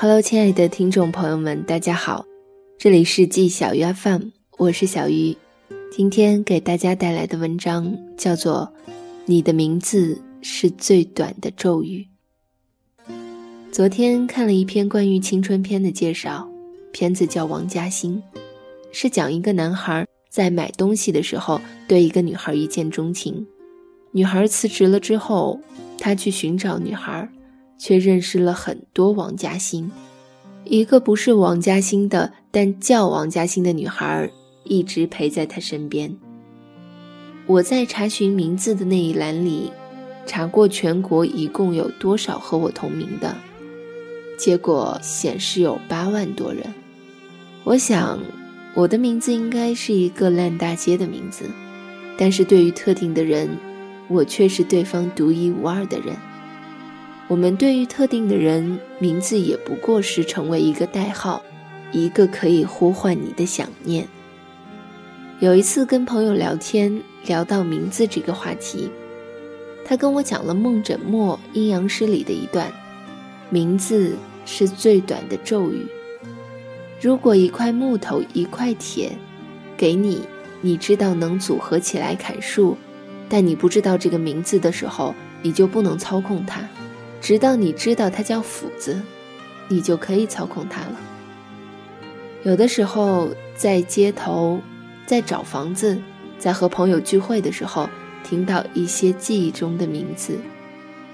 Hello，亲爱的听众朋友们，大家好，这里是季小鱼 FM，我是小鱼。今天给大家带来的文章叫做《你的名字是最短的咒语》。昨天看了一篇关于青春片的介绍，片子叫《王嘉欣》，是讲一个男孩在买东西的时候对一个女孩一见钟情，女孩辞职了之后，他去寻找女孩。却认识了很多王嘉欣，一个不是王嘉欣的，但叫王嘉欣的女孩一直陪在他身边。我在查询名字的那一栏里，查过全国一共有多少和我同名的，结果显示有八万多人。我想，我的名字应该是一个烂大街的名字，但是对于特定的人，我却是对方独一无二的人。我们对于特定的人名字也不过是成为一个代号，一个可以呼唤你的想念。有一次跟朋友聊天，聊到名字这个话题，他跟我讲了梦枕墨阴阳师里的一段：名字是最短的咒语。如果一块木头一块铁给你，你知道能组合起来砍树，但你不知道这个名字的时候，你就不能操控它。直到你知道它叫斧子，你就可以操控它了。有的时候在街头，在找房子，在和朋友聚会的时候，听到一些记忆中的名字，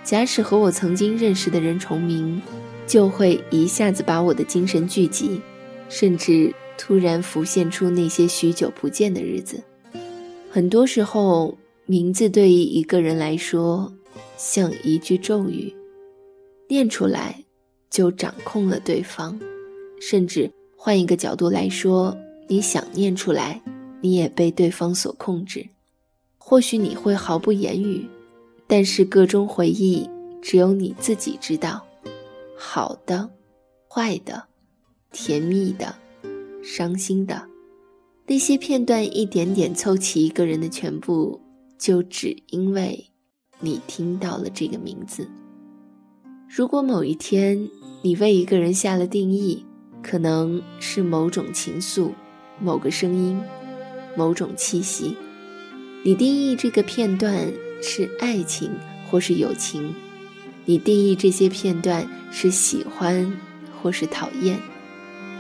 假使和我曾经认识的人重名，就会一下子把我的精神聚集，甚至突然浮现出那些许久不见的日子。很多时候，名字对于一个人来说，像一句咒语。念出来，就掌控了对方。甚至换一个角度来说，你想念出来，你也被对方所控制。或许你会毫不言语，但是各种回忆只有你自己知道。好的，坏的，甜蜜的，伤心的，那些片段一点点凑齐一个人的全部，就只因为你听到了这个名字。如果某一天你为一个人下了定义，可能是某种情愫、某个声音、某种气息，你定义这个片段是爱情或是友情，你定义这些片段是喜欢或是讨厌，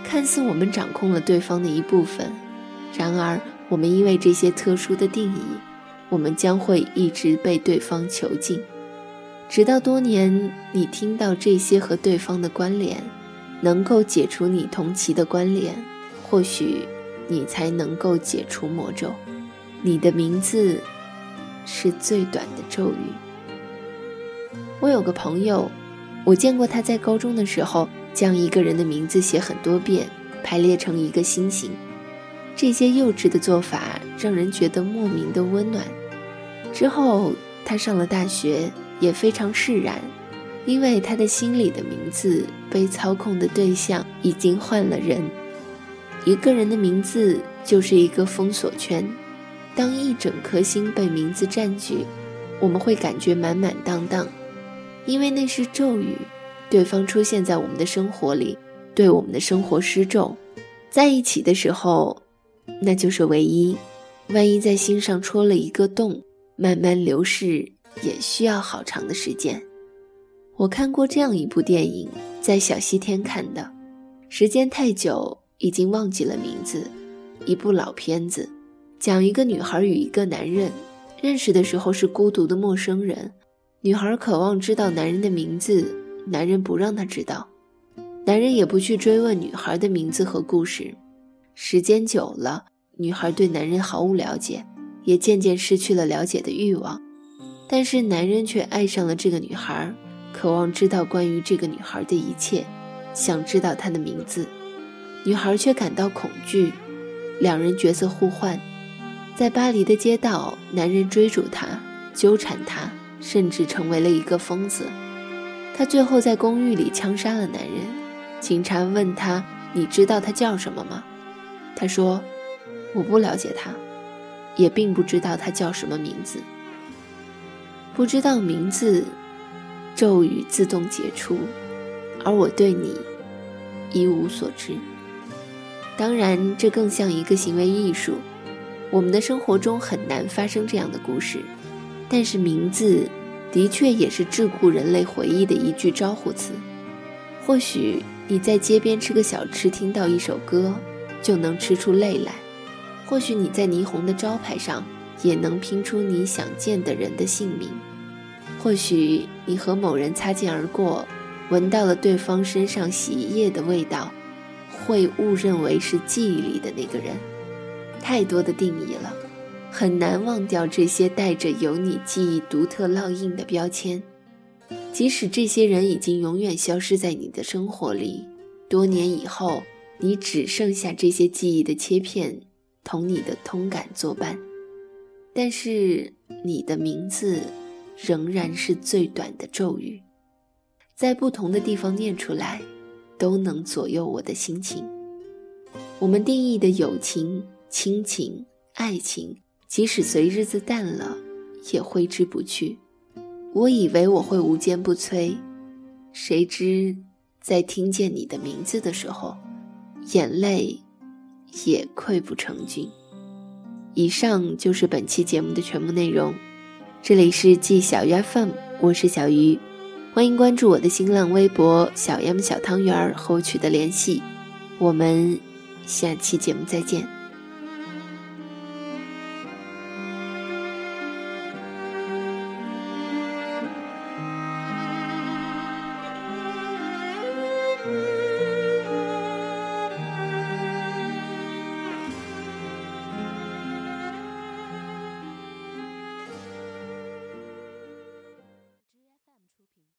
看似我们掌控了对方的一部分，然而我们因为这些特殊的定义，我们将会一直被对方囚禁。直到多年，你听到这些和对方的关联，能够解除你同其的关联，或许你才能够解除魔咒。你的名字是最短的咒语。我有个朋友，我见过他在高中的时候将一个人的名字写很多遍，排列成一个心形。这些幼稚的做法让人觉得莫名的温暖。之后，他上了大学。也非常释然，因为他的心里的名字被操控的对象已经换了人。一个人的名字就是一个封锁圈，当一整颗心被名字占据，我们会感觉满满当当，因为那是咒语。对方出现在我们的生活里，对我们的生活施咒，在一起的时候，那就是唯一。万一在心上戳了一个洞，慢慢流逝。也需要好长的时间。我看过这样一部电影，在小西天看的，时间太久，已经忘记了名字。一部老片子，讲一个女孩与一个男人认识的时候是孤独的陌生人，女孩渴望知道男人的名字，男人不让她知道，男人也不去追问女孩的名字和故事。时间久了，女孩对男人毫无了解，也渐渐失去了了解的欲望。但是男人却爱上了这个女孩，渴望知道关于这个女孩的一切，想知道她的名字。女孩却感到恐惧，两人角色互换，在巴黎的街道，男人追逐她，纠缠她，甚至成为了一个疯子。他最后在公寓里枪杀了男人。警察问他：“你知道他叫什么吗？”他说：“我不了解他，也并不知道他叫什么名字。”不知道名字，咒语自动解除，而我对你一无所知。当然，这更像一个行为艺术。我们的生活中很难发生这样的故事，但是名字的确也是桎梏人类回忆的一句招呼词。或许你在街边吃个小吃，听到一首歌，就能吃出泪来；或许你在霓虹的招牌上，也能拼出你想见的人的姓名；或许你和某人擦肩而过，闻到了对方身上洗衣液的味道，会误认为是记忆里的那个人。太多的定义了，很难忘掉这些带着有你记忆独特烙印的标签。即使这些人已经永远消失在你的生活里，多年以后，你只剩下这些记忆的切片，同你的通感作伴。但是你的名字，仍然是最短的咒语，在不同的地方念出来，都能左右我的心情。我们定义的友情。亲情、爱情，即使随日子淡了，也挥之不去。我以为我会无坚不摧，谁知在听见你的名字的时候，眼泪也溃不成军。以上就是本期节目的全部内容。这里是季小鱼 FM，我是小鱼，欢迎关注我的新浪微博“小 M 小汤圆儿”和我取得联系。我们下期节目再见。